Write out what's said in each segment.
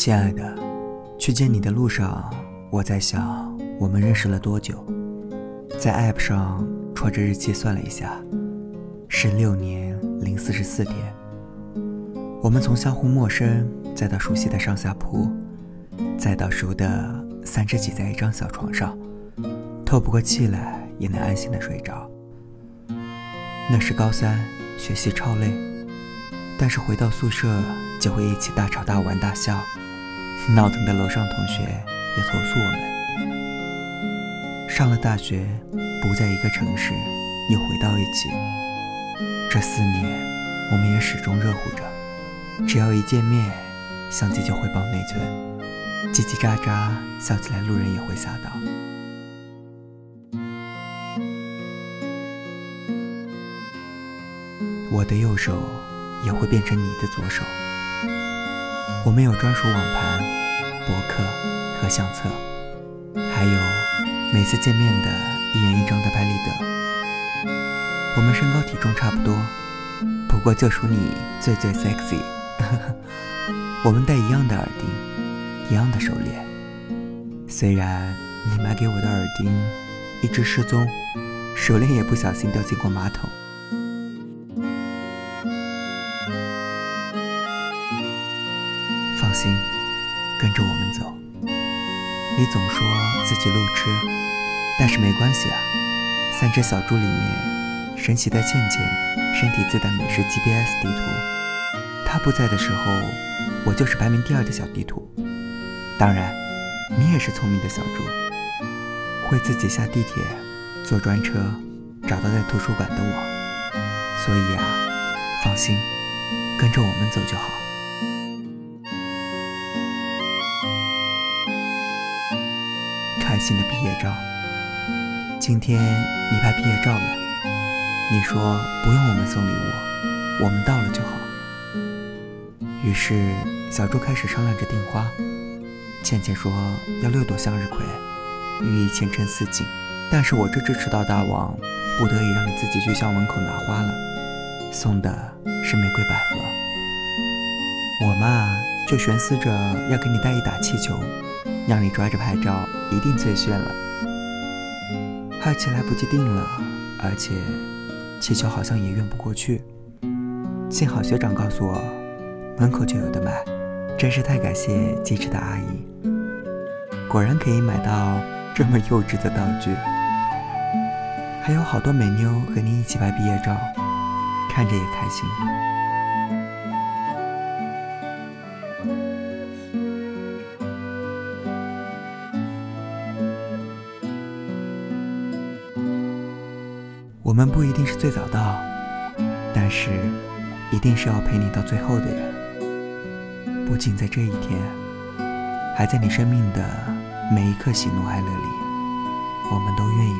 亲爱的，去见你的路上，我在想，我们认识了多久？在 App 上戳着日期算了一下，是六年零四十四天。我们从相互陌生，再到熟悉的上下铺，再到熟的三只挤在一张小床上，透不过气来也能安心的睡着。那是高三，学习超累，但是回到宿舍就会一起大吵大玩大笑。闹腾的楼上同学也投诉我们。上了大学，不在一个城市，又回到一起。这四年，我们也始终热乎着。只要一见面，相机就会爆内存，叽叽喳喳，笑起来路人也会吓到。我的右手也会变成你的左手。我们有专属网盘、博客和相册，还有每次见面的一人一张的拍立得。我们身高体重差不多，不过就属你最最 sexy。我们戴一样的耳钉，一样的手链。虽然你买给我的耳钉一直失踪，手链也不小心掉进过马桶。放心，跟着我们走。你总说自己路痴，但是没关系啊。三只小猪里面，神奇的倩倩身体自带美食 GPS 地图，她不在的时候，我就是排名第二的小地图。当然，你也是聪明的小猪，会自己下地铁、坐专车，找到在图书馆的我。所以啊，放心，跟着我们走就好。心的毕业照。今天你拍毕业照了，你说不用我们送礼物，我们到了就好。于是小猪开始商量着订花。倩倩说要六朵向日葵，寓意前程似锦。但是我这只迟到大王，不得已让你自己去校门口拿花了，送的是玫瑰百合。我嘛，就寻思着要给你带一打气球。让你抓着拍照，一定最炫了。二期来不及定了，而且气球好像也运不过去。幸好学长告诉我，门口就有的卖，真是太感谢机智的阿姨。果然可以买到这么幼稚的道具，还有好多美妞和你一起拍毕业照，看着也开心。我们不一定是最早到，但是一定是要陪你到最后的人。不仅在这一天，还在你生命的每一刻喜怒哀乐里，我们都愿意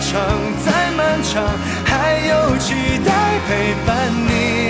长，再漫长，还有期待陪伴你。